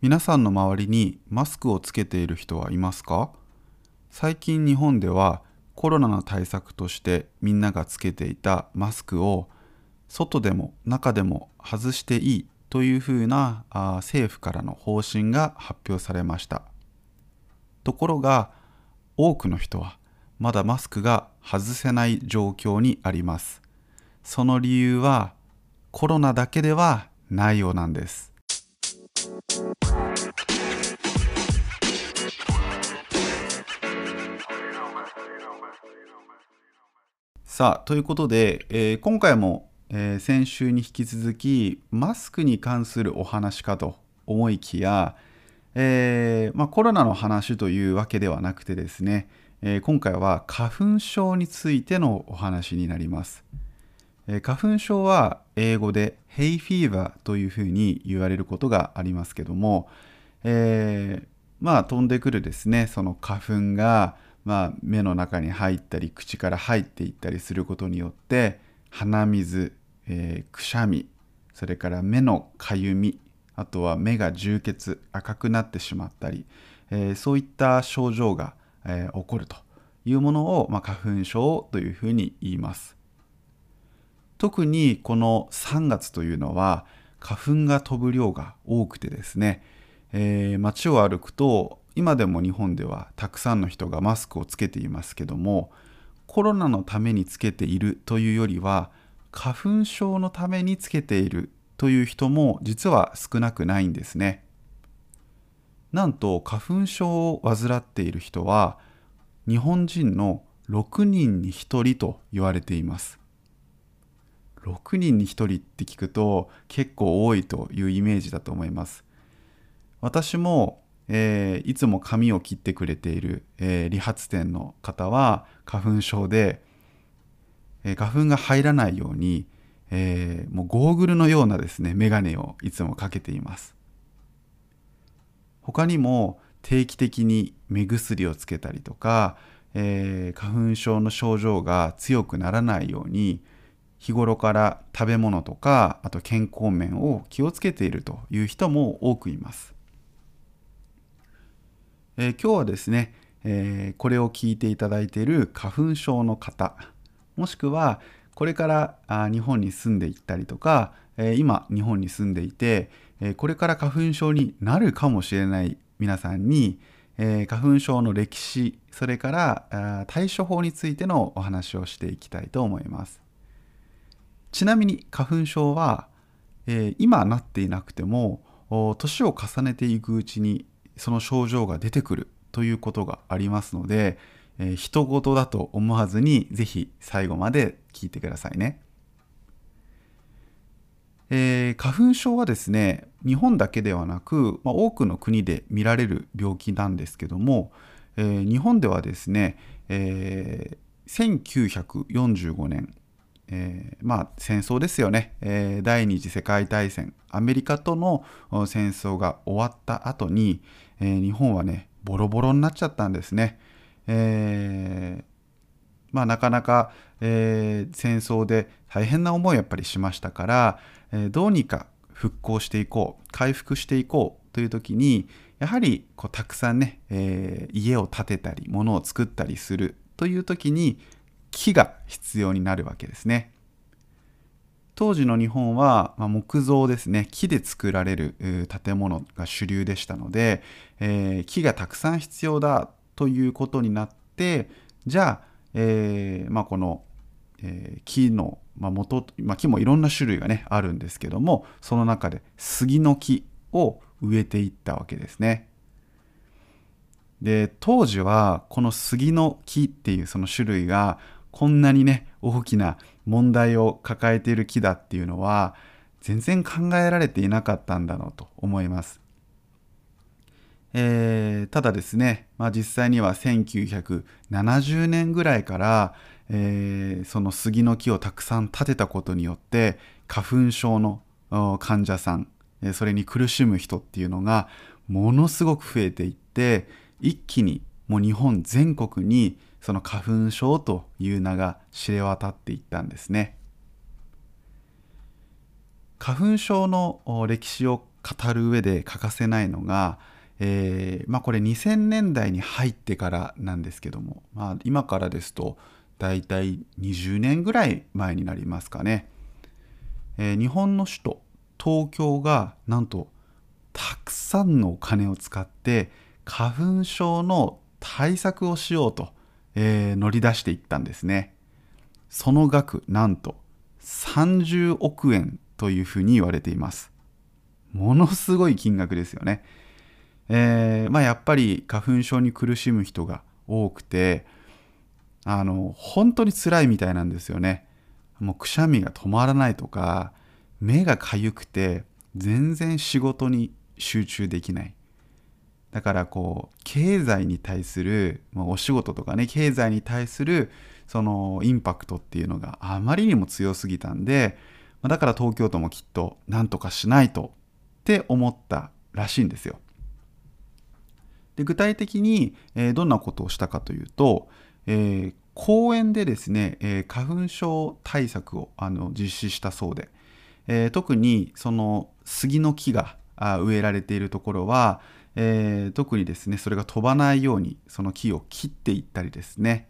皆さんの周りにマスクをつけている人はいますか？最近日本ではコロナの対策としてみんながつけていたマスクを外でも中でも外していいというふうなあ政府からの方針が発表されました。ところが多くの人はまだマスクが外せない状況にあります。その理由はコロナだけではないようなんです。さあということで、えー、今回も、えー、先週に引き続きマスクに関するお話かと思いきや、えー、まあ、コロナの話というわけではなくてですね、え今回は花粉症についてのお話になります。え花粉症は英語で Hay Fever というふうに言われることがありますけども、え、まあ飛んでくるですねその花粉が、まあ、目の中に入ったり口から入っていったりすることによって鼻水、えー、くしゃみそれから目のかゆみあとは目が充血赤くなってしまったり、えー、そういった症状が、え起こるというものを、まあ、花粉症というふうに言います。特にこの3月というのは花粉が飛ぶ量が多くてですね、えー、街を歩くと今でも日本ではたくさんの人がマスクをつけていますけどもコロナのためにつけているというよりは花粉症のためにつけているという人も実は少なくないんですね。なんと花粉症を患っている人は日本人の6人に1人と言われています。6人に1人って聞くと結構多いというイメージだと思います。私も、えー、いつも髪を切ってくれている、えー、理髪店の方は花粉症で、えー、花粉が入らないように、えもうゴーグルのようなですね眼鏡をいつもかけています。他にも定期的に目薬をつけたりとか、え花粉症の症状が強くならないように日頃から食べ物とかあと健康面を気をつけているという人も多くいます。えー、今日はですね、えー、これを聞いていただいている花粉症の方もしくはこれからあ日本に住んでいったりとか、えー、今日本に住んでいて、えこれから花粉症になるかもしれない皆さんに、え花粉症の歴史それから対処法についてのお話をしていきたいと思います。ちなみに花粉症は、え、今なっていなくても年を重ねていくうちにその症状が出てくるということがありますので、えー、人事だと思わずにぜひ最後まで聞いてくださいね。えー、花粉症はですね日本だけではなく、まあ、多くの国で見られる病気なんですけども、えー、日本ではですね、えー、1945年えー、まあ戦争ですよね、えー、第二次世界大戦アメリカとの戦争が終わった後に、えー、日本はねボロボロになっちゃったんですね。えー、まあなかなか、えー、戦争で大変な思いをやっぱりしましたから、えー、どうにか復興していこう回復していこうという時にやはりこうたくさんね、え、家を建てたり物を作ったりするという時に木が必要になるわけですね。当時の日本は、まあ、木造ですね木で作られる建物が主流でしたので、えー、木がたくさん必要だということになってじゃあ、えーまあ、この、えー、木の、まあ元ま、木もいろんな種類がねあるんですけどもその中で杉の木を植えていったわけですね。で当時はこの杉の木っていうその種類がこんなにね大きな問題を抱えている木だっていうのは全然考えられていなかったんだろうと思います。えー、ただですね、まあ、実際には1970年ぐらいから、えー、その杉の木をたくさん立てたことによって花粉症の患者さんそれに苦しむ人っていうのがものすごく増えていって一気にもう日本全国にその花粉症という名が知れ渡っていったんですね。花粉症の歴史を語る上で欠かせないのが、えー、まあ、これ2000年代に入ってからなんですけども、まあ、今からですと大体20年ぐらい前になりますかね、えー、日本の首都東京がなんとたくさんのお金を使って花粉症の対策をしようと、えー、乗り出していったんですね。その額なんと30億円というふうに言われています。ものすごい金額ですよね。えー、まあ、やっぱり花粉症に苦しむ人が多くてあの本当に辛いみたいなんですよね。もうくしゃみが止まらないとか目がかゆくて全然仕事に集中できない。だからこう経済に対する、まあ、お仕事とかね経済に対するそのインパクトっていうのがあまりにも強すぎたんでだから東京都もきっと何とかしないとって思ったらしいんですよ。で具体的に、えー、どんなことをしたかというと、えー、公園でですね、えー、花粉症対策をあの実施したそうで、え特にその杉の木が植えられているところは、え特にですねそれが飛ばないようにその木を切っていったりですね。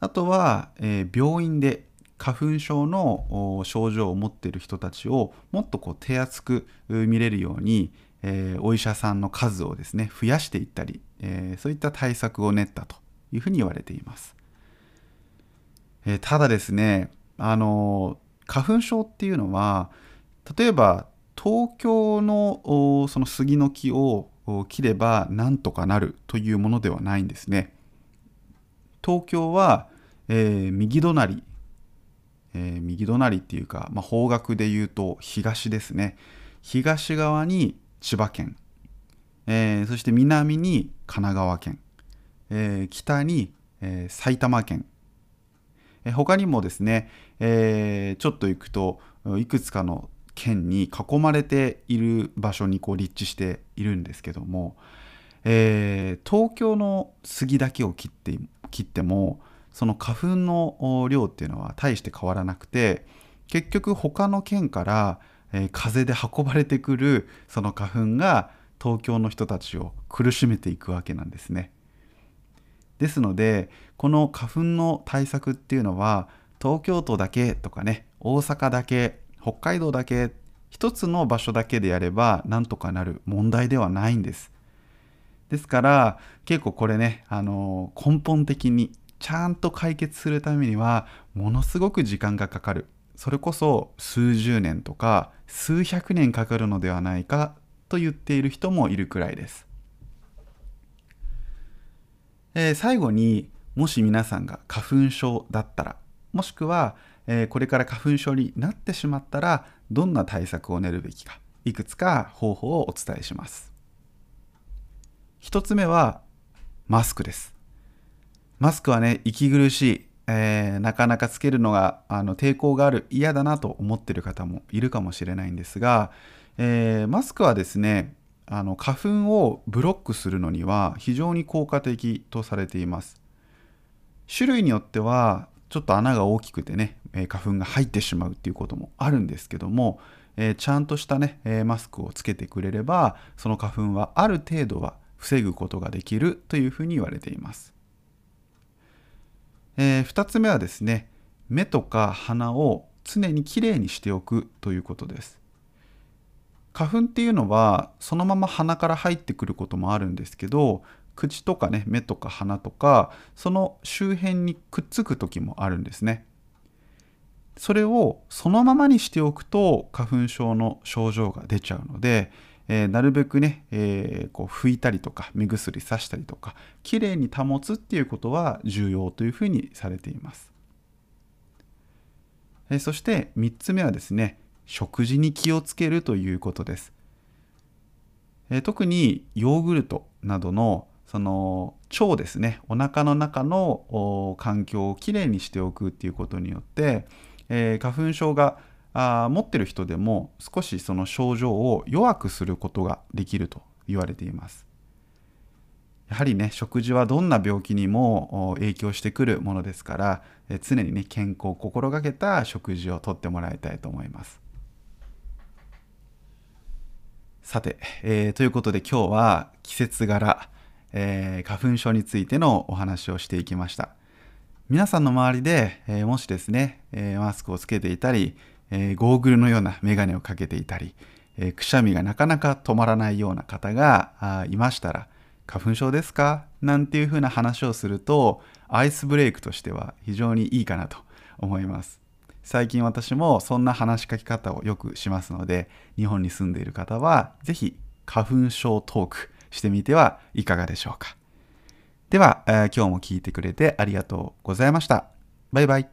あとは、え病院で花粉症の症状を持っている人たちをもっとこう手厚く見れるように、えー、お医者さんの数をですね増やしていったり、え、そういった対策を練ったというふうに言われています、え、ただですねあの花粉症っていうのは例えば東京のその杉の木を切ればなんとかなるというものではないんですね。東京は、え右隣えー、右隣っていうか、まあ、方角で言うと東ですね。東側に千葉県、えー、そして南に神奈川県、えー、北に、えー、埼玉県、えー、他にもですね、えー、ちょっと行くといくつかの県に囲まれている場所にこう立地しているんですけども、えー、東京の杉だけを切って切ってもその花粉の量っていうのは大して変わらなくて結局他の県からえー、風で運ばれてくるその花粉が東京の人たちを苦しめていくわけなんですね。ですのでこの花粉の対策っていうのは東京都だけとかね大阪だけ北海道だけ一つの場所だけでやればなんとかなる問題ではないんです。ですから結構これね、あの、根本的にちゃんと解決するためにはものすごく時間がかかるそれこそ数十年とか数百年かかるのではないかと言っている人もいるくらいです。えー、最後にもし皆さんが花粉症だったらもしくは、えー、これから花粉症になってしまったらどんな対策を練るべきかいくつか方法をお伝えします。一つ目はマスクです。マスクはね息苦しいえー、なかなかつけるのがあの抵抗がある嫌だなと思ってる方もいるかもしれないんですが、えー、マスクはですねあの花粉をブロックするのには非常に効果的とされています種類によってはちょっと穴が大きくてね、花粉が入ってしまうっていうこともあるんですけども、えー、ちゃんとしたね、えマスクをつけてくれればその花粉はある程度は防ぐことができるというふうに言われています。えー、2つ目はですね目とか鼻を常にきれいにしておくということです。花粉っていうのはそのまま鼻から入ってくることもあるんですけど口とかね目とか鼻とかその周辺にくっつく時もあるんですね。それをそのままにしておくと花粉症の症状が出ちゃうのでえー、なるべくね、えー、こう拭いたりとか目薬さしたりとかきれいに保つっていうことは重要というふうにされています、えー、そして3つ目はですね食事に気をつけるということです、え特にヨーグルトなどのその腸ですね。お腹の中の環境をきれいにしておくっていうことによって、え花粉症があ持ってる人でも少しその症状を弱くすることができると言われています。やはりね食事はどんな病気にも影響してくるものですから常にね健康を心がけた食事をとってもらいたいと思います。さて、えー、ということで今日は季節柄、えー、花粉症についてのお話をしていきました。皆さんの周りで、えー、もしですね、えマスクをつけていたり、えゴーグルのようなメガネをかけていたり、えくしゃみがなかなか止まらないような方がいましたら、花粉症ですか？なんていうふうな話をすると、アイスブレイクとしては非常にいいかなと思います。最近私もそんな話しかけ方をよくしますので、日本に住んでいる方は、是非花粉症トークしてみてはいかがでしょうか。では、えー、今日も聞いてくれてありがとうございました。バイバイ。